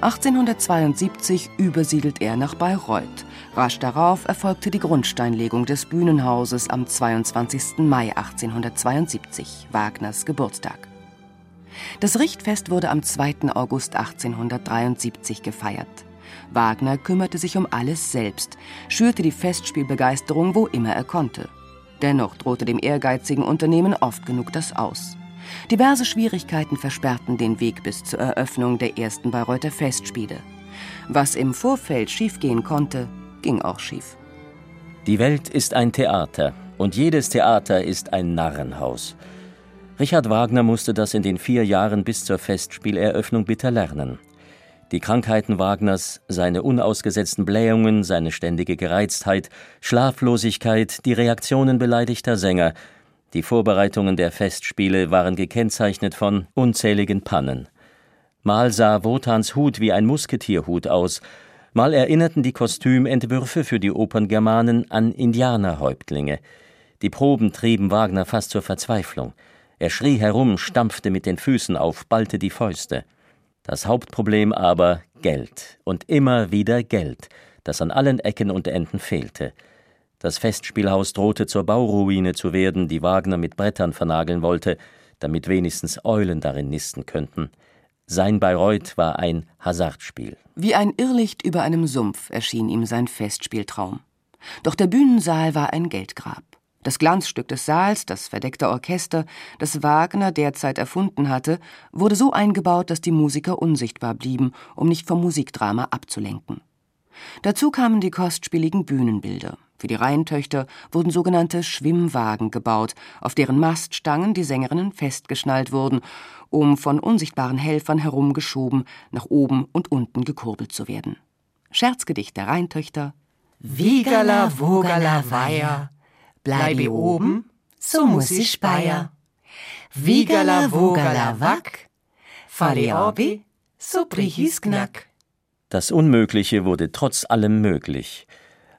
1872 übersiedelt er nach Bayreuth. Rasch darauf erfolgte die Grundsteinlegung des Bühnenhauses am 22. Mai 1872, Wagners Geburtstag. Das Richtfest wurde am 2. August 1873 gefeiert. Wagner kümmerte sich um alles selbst, schürte die Festspielbegeisterung, wo immer er konnte. Dennoch drohte dem ehrgeizigen Unternehmen oft genug das Aus. Diverse Schwierigkeiten versperrten den Weg bis zur Eröffnung der ersten Bayreuther Festspiele. Was im Vorfeld schiefgehen konnte, ging auch schief. Die Welt ist ein Theater und jedes Theater ist ein Narrenhaus. Richard Wagner musste das in den vier Jahren bis zur Festspieleröffnung bitter lernen. Die Krankheiten Wagners, seine unausgesetzten Blähungen, seine ständige Gereiztheit, Schlaflosigkeit, die Reaktionen beleidigter Sänger, die Vorbereitungen der Festspiele waren gekennzeichnet von unzähligen Pannen. Mal sah Wotans Hut wie ein Musketierhut aus, mal erinnerten die Kostümentwürfe für die Operngermanen an Indianerhäuptlinge. Die Proben trieben Wagner fast zur Verzweiflung. Er schrie herum, stampfte mit den Füßen auf, ballte die Fäuste. Das Hauptproblem aber Geld und immer wieder Geld, das an allen Ecken und Enden fehlte. Das Festspielhaus drohte zur Bauruine zu werden, die Wagner mit Brettern vernageln wollte, damit wenigstens Eulen darin nisten könnten. Sein Bayreuth war ein Hasardspiel. Wie ein Irrlicht über einem Sumpf erschien ihm sein Festspieltraum. Doch der Bühnensaal war ein Geldgrab. Das Glanzstück des Saals, das verdeckte Orchester, das Wagner derzeit erfunden hatte, wurde so eingebaut, dass die Musiker unsichtbar blieben, um nicht vom Musikdrama abzulenken. Dazu kamen die kostspieligen Bühnenbilder. Für die Rheintöchter wurden sogenannte Schwimmwagen gebaut, auf deren Maststangen die Sängerinnen festgeschnallt wurden, um von unsichtbaren Helfern herumgeschoben, nach oben und unten gekurbelt zu werden. Scherzgedicht der Rheintöchter Wiegala, Wogala, Weiher, bleibe oben, so muss ich speier. Wiegala, Wogala, Wack, falle obi, so brich ich's knack. Das Unmögliche wurde trotz allem möglich.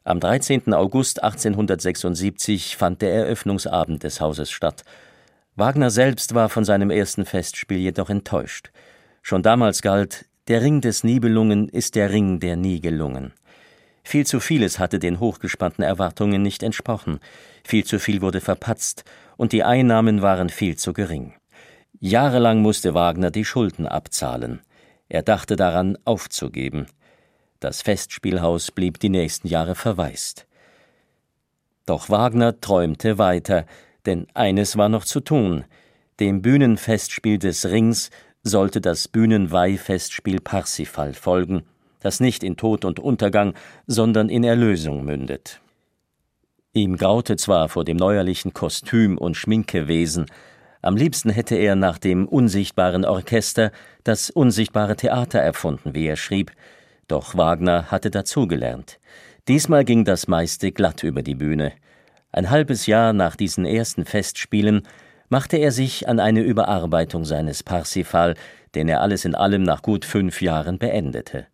Am 13. August 1876 fand der Eröffnungsabend des Hauses statt. Wagner selbst war von seinem ersten Festspiel jedoch enttäuscht. Schon damals galt, der Ring des Nibelungen ist der Ring, der nie gelungen. Viel zu vieles hatte den hochgespannten Erwartungen nicht entsprochen, viel zu viel wurde verpatzt, und die Einnahmen waren viel zu gering. Jahrelang musste Wagner die Schulden abzahlen. Er dachte daran, aufzugeben. Das Festspielhaus blieb die nächsten Jahre verwaist. Doch Wagner träumte weiter, denn eines war noch zu tun. Dem Bühnenfestspiel des Rings sollte das Bühnenweihfestspiel Parsifal folgen, das nicht in Tod und Untergang, sondern in Erlösung mündet. Ihm graute zwar vor dem neuerlichen Kostüm und Schminkewesen, am liebsten hätte er nach dem unsichtbaren Orchester das unsichtbare Theater erfunden, wie er schrieb, doch Wagner hatte dazugelernt. Diesmal ging das meiste glatt über die Bühne. Ein halbes Jahr nach diesen ersten Festspielen machte er sich an eine Überarbeitung seines Parsifal, den er alles in allem nach gut fünf Jahren beendete.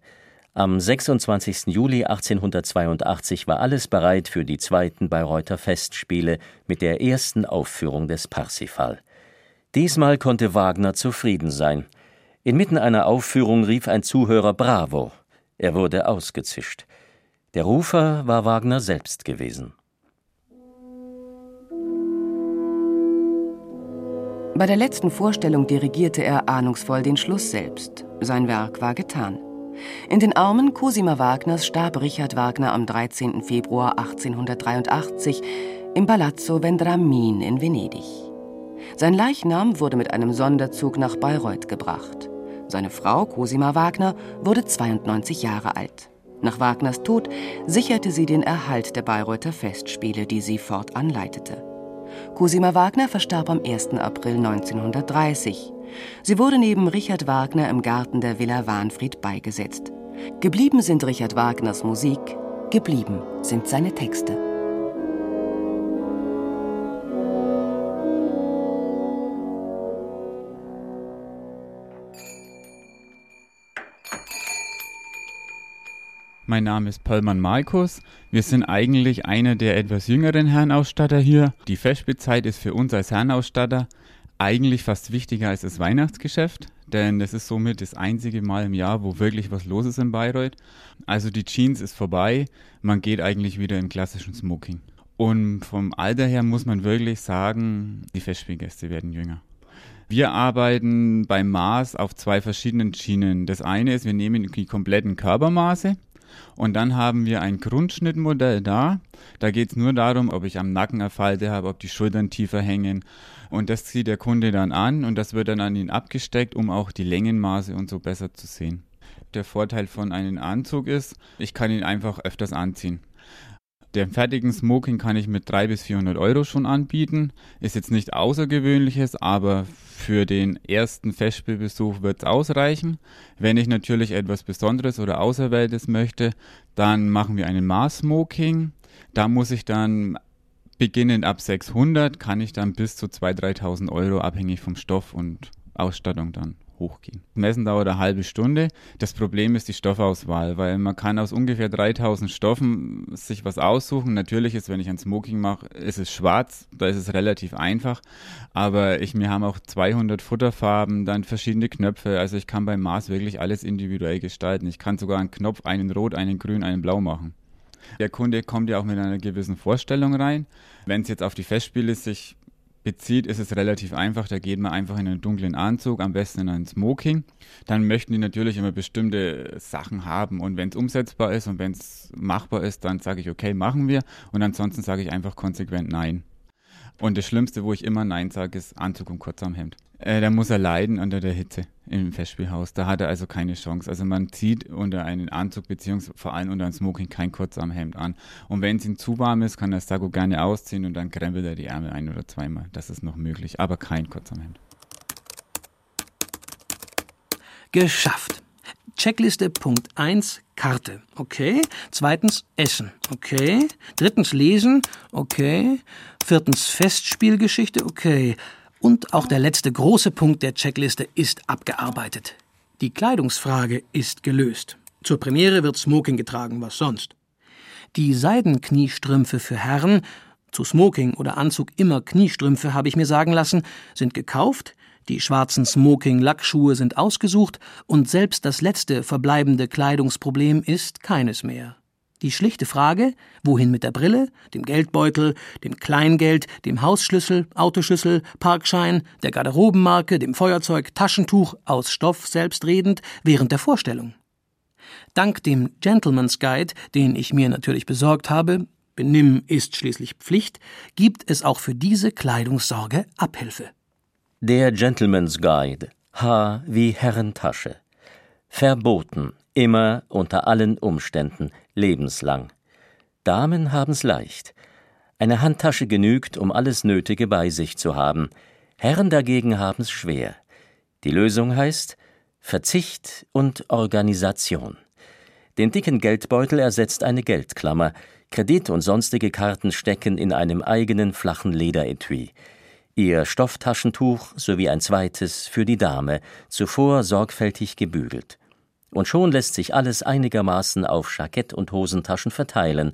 Am 26. Juli 1882 war alles bereit für die zweiten Bayreuther Festspiele mit der ersten Aufführung des Parsifal. Diesmal konnte Wagner zufrieden sein. Inmitten einer Aufführung rief ein Zuhörer Bravo. Er wurde ausgezischt. Der Rufer war Wagner selbst gewesen. Bei der letzten Vorstellung dirigierte er ahnungsvoll den Schluss selbst. Sein Werk war getan. In den Armen Cosima Wagners starb Richard Wagner am 13. Februar 1883 im Palazzo Vendramin in Venedig. Sein Leichnam wurde mit einem Sonderzug nach Bayreuth gebracht. Seine Frau Cosima Wagner wurde 92 Jahre alt. Nach Wagners Tod sicherte sie den Erhalt der Bayreuther Festspiele, die sie fortan leitete. Cosima Wagner verstarb am 1. April 1930. Sie wurde neben Richard Wagner im Garten der Villa Wahnfried beigesetzt. Geblieben sind Richard Wagners Musik, geblieben sind seine Texte. Mein Name ist Pallmann Markus. Wir sind eigentlich einer der etwas jüngeren Herrenausstatter hier. Die Festspielzeit ist für uns als Herrenausstatter eigentlich fast wichtiger als das Weihnachtsgeschäft, denn das ist somit das einzige Mal im Jahr, wo wirklich was los ist in Bayreuth. Also die Jeans ist vorbei, man geht eigentlich wieder im klassischen Smoking. Und vom Alter her muss man wirklich sagen, die Festspielgäste werden jünger. Wir arbeiten beim Maß auf zwei verschiedenen Schienen. Das eine ist, wir nehmen die kompletten Körpermaße und dann haben wir ein Grundschnittmodell da. Da geht es nur darum, ob ich am Nacken eine Falte habe, ob die Schultern tiefer hängen. Und das zieht der Kunde dann an und das wird dann an ihn abgesteckt, um auch die Längenmaße und so besser zu sehen. Der Vorteil von einem Anzug ist, ich kann ihn einfach öfters anziehen. Den fertigen Smoking kann ich mit 300 bis 400 Euro schon anbieten. Ist jetzt nicht außergewöhnliches, aber für den ersten Festspielbesuch wird es ausreichen. Wenn ich natürlich etwas Besonderes oder Außerweltes möchte, dann machen wir einen Mars-Smoking. Da muss ich dann beginnend ab 600, kann ich dann bis zu 2.000, 3.000 Euro abhängig vom Stoff und Ausstattung dann hochgehen. Messen dauert eine halbe Stunde. Das Problem ist die Stoffauswahl, weil man kann aus ungefähr 3000 Stoffen sich was aussuchen. Natürlich ist, wenn ich ein Smoking mache, ist es schwarz, da ist es relativ einfach. Aber ich, wir haben auch 200 Futterfarben, dann verschiedene Knöpfe. Also ich kann beim Maß wirklich alles individuell gestalten. Ich kann sogar einen Knopf, einen rot, einen grün, einen blau machen. Der Kunde kommt ja auch mit einer gewissen Vorstellung rein. Wenn es jetzt auf die Festspiele sich bezieht, ist es relativ einfach. Da geht man einfach in einen dunklen Anzug, am besten in einen Smoking. Dann möchten die natürlich immer bestimmte Sachen haben. Und wenn es umsetzbar ist und wenn es machbar ist, dann sage ich, okay, machen wir. Und ansonsten sage ich einfach konsequent Nein. Und das Schlimmste, wo ich immer Nein sage, ist Anzug und kurzem Hemd. Äh, da muss er leiden unter der Hitze im Festspielhaus. Da hat er also keine Chance. Also man zieht unter einen Anzug beziehungsweise vor allem unter ein Smoking kein Kurzarmhemd an. Und wenn es ihm zu warm ist, kann er das Sakko gerne ausziehen und dann krempelt er die Ärmel ein oder zweimal. Das ist noch möglich, aber kein Kurzarmhemd. Geschafft. Checkliste Punkt 1, Karte. Okay. Zweitens, Essen. Okay. Drittens, Lesen. Okay. Viertens, Festspielgeschichte. Okay. Und auch der letzte große Punkt der Checkliste ist abgearbeitet. Die Kleidungsfrage ist gelöst. Zur Premiere wird Smoking getragen, was sonst. Die Seidenkniestrümpfe für Herren, zu Smoking oder Anzug immer Kniestrümpfe, habe ich mir sagen lassen, sind gekauft, die schwarzen Smoking-Lackschuhe sind ausgesucht und selbst das letzte verbleibende Kleidungsproblem ist keines mehr. Die schlichte Frage, wohin mit der Brille, dem Geldbeutel, dem Kleingeld, dem Hausschlüssel, Autoschlüssel, Parkschein, der Garderobenmarke, dem Feuerzeug, Taschentuch, aus Stoff selbstredend, während der Vorstellung. Dank dem Gentleman's Guide, den ich mir natürlich besorgt habe, Benimm ist schließlich Pflicht, gibt es auch für diese Kleidungssorge Abhilfe. Der Gentleman's Guide. H wie Herrentasche. Verboten. Immer unter allen Umständen. Lebenslang. Damen haben's leicht. Eine Handtasche genügt, um alles Nötige bei sich zu haben. Herren dagegen haben's schwer. Die Lösung heißt Verzicht und Organisation. Den dicken Geldbeutel ersetzt eine Geldklammer. Kredit und sonstige Karten stecken in einem eigenen flachen Lederetui ihr Stofftaschentuch sowie ein zweites für die Dame, zuvor sorgfältig gebügelt. Und schon lässt sich alles einigermaßen auf Jackett und Hosentaschen verteilen,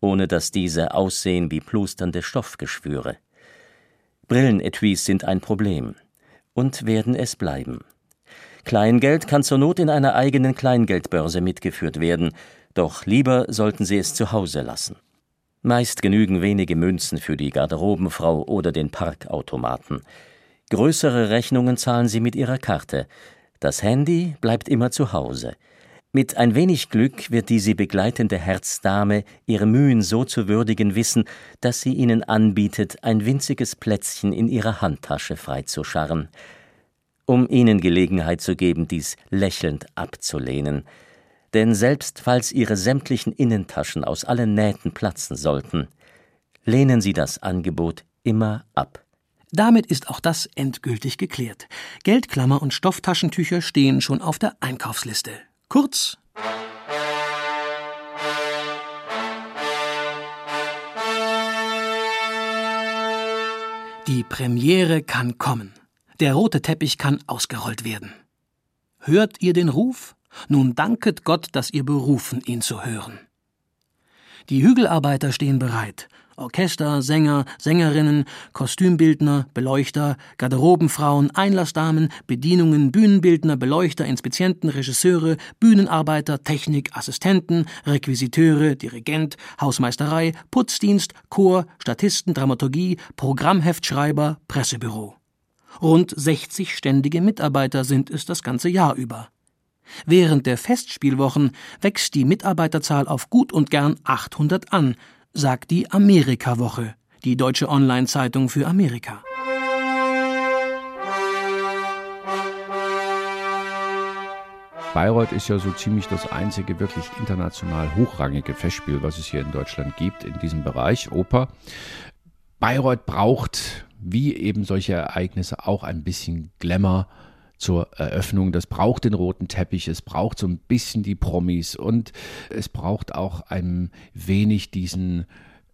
ohne dass diese aussehen wie plusternde Stoffgeschwüre. Brillenetuis sind ein Problem und werden es bleiben. Kleingeld kann zur Not in einer eigenen Kleingeldbörse mitgeführt werden, doch lieber sollten Sie es zu Hause lassen. Meist genügen wenige Münzen für die Garderobenfrau oder den Parkautomaten. Größere Rechnungen zahlen sie mit ihrer Karte. Das Handy bleibt immer zu Hause. Mit ein wenig Glück wird die sie begleitende Herzdame ihre Mühen so zu würdigen wissen, dass sie ihnen anbietet, ein winziges Plätzchen in ihrer Handtasche freizuscharren. Um ihnen Gelegenheit zu geben, dies lächelnd abzulehnen – denn selbst falls Ihre sämtlichen Innentaschen aus allen Nähten platzen sollten, lehnen Sie das Angebot immer ab. Damit ist auch das endgültig geklärt. Geldklammer und Stofftaschentücher stehen schon auf der Einkaufsliste. Kurz. Die Premiere kann kommen. Der rote Teppich kann ausgerollt werden. Hört ihr den Ruf? Nun danket Gott, dass ihr berufen, ihn zu hören. Die Hügelarbeiter stehen bereit. Orchester, Sänger, Sängerinnen, Kostümbildner, Beleuchter, Garderobenfrauen, Einlassdamen, Bedienungen, Bühnenbildner, Beleuchter, Inspizienten, Regisseure, Bühnenarbeiter, Technik, Assistenten, Requisiteure, Dirigent, Hausmeisterei, Putzdienst, Chor, Statisten, Dramaturgie, Programmheftschreiber, Pressebüro. Rund 60 ständige Mitarbeiter sind es das ganze Jahr über. Während der Festspielwochen wächst die Mitarbeiterzahl auf gut und gern 800 an, sagt die Amerika-Woche, die deutsche Online-Zeitung für Amerika. Bayreuth ist ja so ziemlich das einzige wirklich international hochrangige Festspiel, was es hier in Deutschland gibt, in diesem Bereich Oper. Bayreuth braucht, wie eben solche Ereignisse, auch ein bisschen Glamour, zur Eröffnung. Das braucht den roten Teppich, es braucht so ein bisschen die Promis und es braucht auch ein wenig diesen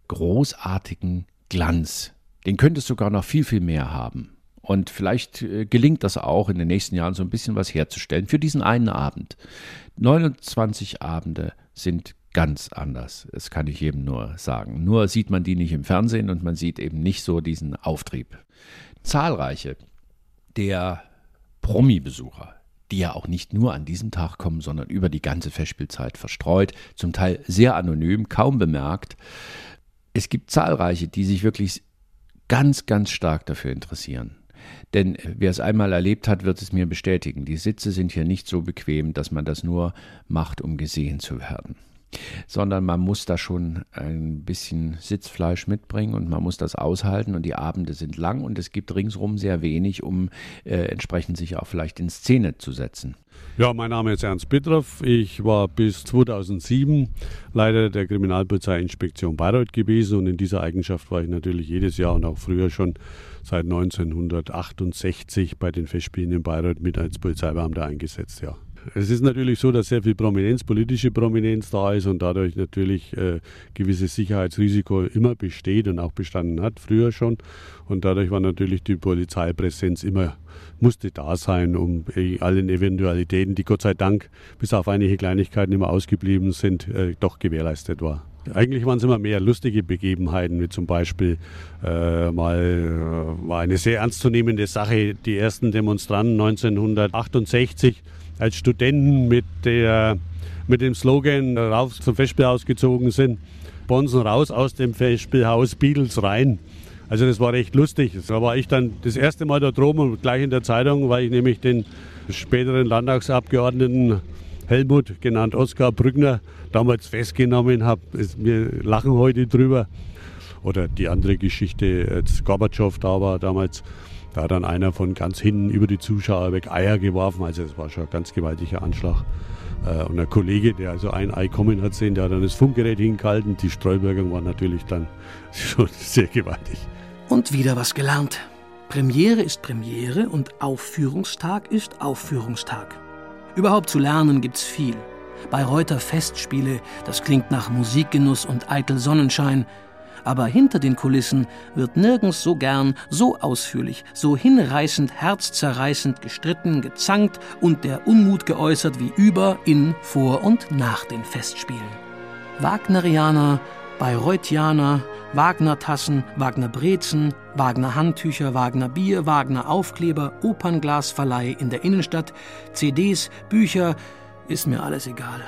großartigen Glanz. Den könnte es sogar noch viel, viel mehr haben. Und vielleicht äh, gelingt das auch in den nächsten Jahren so ein bisschen was herzustellen für diesen einen Abend. 29 Abende sind ganz anders. Das kann ich jedem nur sagen. Nur sieht man die nicht im Fernsehen und man sieht eben nicht so diesen Auftrieb. Zahlreiche der Promi-Besucher, die ja auch nicht nur an diesem Tag kommen, sondern über die ganze Festspielzeit verstreut, zum Teil sehr anonym, kaum bemerkt. Es gibt zahlreiche, die sich wirklich ganz, ganz stark dafür interessieren. Denn wer es einmal erlebt hat, wird es mir bestätigen. Die Sitze sind hier nicht so bequem, dass man das nur macht, um gesehen zu werden. Sondern man muss da schon ein bisschen Sitzfleisch mitbringen und man muss das aushalten und die Abende sind lang und es gibt ringsrum sehr wenig, um äh, entsprechend sich auch vielleicht in Szene zu setzen. Ja, mein Name ist Ernst Petroff. Ich war bis 2007 Leiter der Kriminalpolizeiinspektion Bayreuth gewesen und in dieser Eigenschaft war ich natürlich jedes Jahr und auch früher schon seit 1968 bei den Festspielen in Bayreuth mit als Polizeibeamter eingesetzt, ja. Es ist natürlich so, dass sehr viel Prominenz, politische Prominenz da ist und dadurch natürlich äh, gewisses Sicherheitsrisiko immer besteht und auch bestanden hat, früher schon. Und dadurch war natürlich die Polizeipräsenz immer, musste da sein, um äh, allen Eventualitäten, die Gott sei Dank bis auf einige Kleinigkeiten immer ausgeblieben sind, äh, doch gewährleistet war. Eigentlich waren es immer mehr lustige Begebenheiten, wie zum Beispiel äh, mal äh, war eine sehr ernstzunehmende Sache, die ersten Demonstranten 1968 als Studenten mit, der, mit dem Slogan rauf zum Festspielhaus gezogen sind. Bonsen raus aus dem Festspielhaus, Beatles rein. Also das war recht lustig. Da war ich dann das erste Mal da droben und gleich in der Zeitung, weil ich nämlich den späteren Landtagsabgeordneten Helmut, genannt Oskar Brückner, damals festgenommen habe. Wir lachen heute drüber. Oder die andere Geschichte, als Gorbatschow da war damals, da hat dann einer von ganz hinten über die Zuschauer weg Eier geworfen. Also es war schon ein ganz gewaltiger Anschlag. Äh, und ein Kollege, der also ein Ei kommen hat sehen, der hat dann das Funkgerät hingehalten. Die Streubergung war natürlich dann [LAUGHS] schon sehr gewaltig. Und wieder was gelernt. Premiere ist Premiere und Aufführungstag ist Aufführungstag. Überhaupt zu lernen gibt's viel. Bayreuther Festspiele, das klingt nach Musikgenuss und eitel Sonnenschein, aber hinter den Kulissen wird nirgends so gern, so ausführlich, so hinreißend, herzzerreißend gestritten, gezankt und der Unmut geäußert wie über, in, vor und nach den Festspielen. Wagnerianer, Bayreuthianer, Wagner-Tassen, Wagner-Brezen, Wagner-Handtücher, Wagner-Bier, Wagner-Aufkleber, Opernglasverleih in der Innenstadt, CDs, Bücher, ist mir alles egal.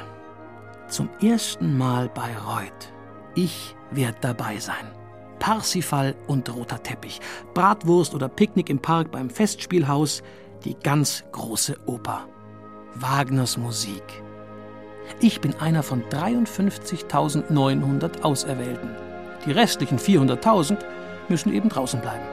Zum ersten Mal Bayreuth. Ich werde dabei sein. Parsifal und roter Teppich, Bratwurst oder Picknick im Park beim Festspielhaus, die ganz große Oper. Wagners Musik. Ich bin einer von 53.900 Auserwählten. Die restlichen 400.000 müssen eben draußen bleiben.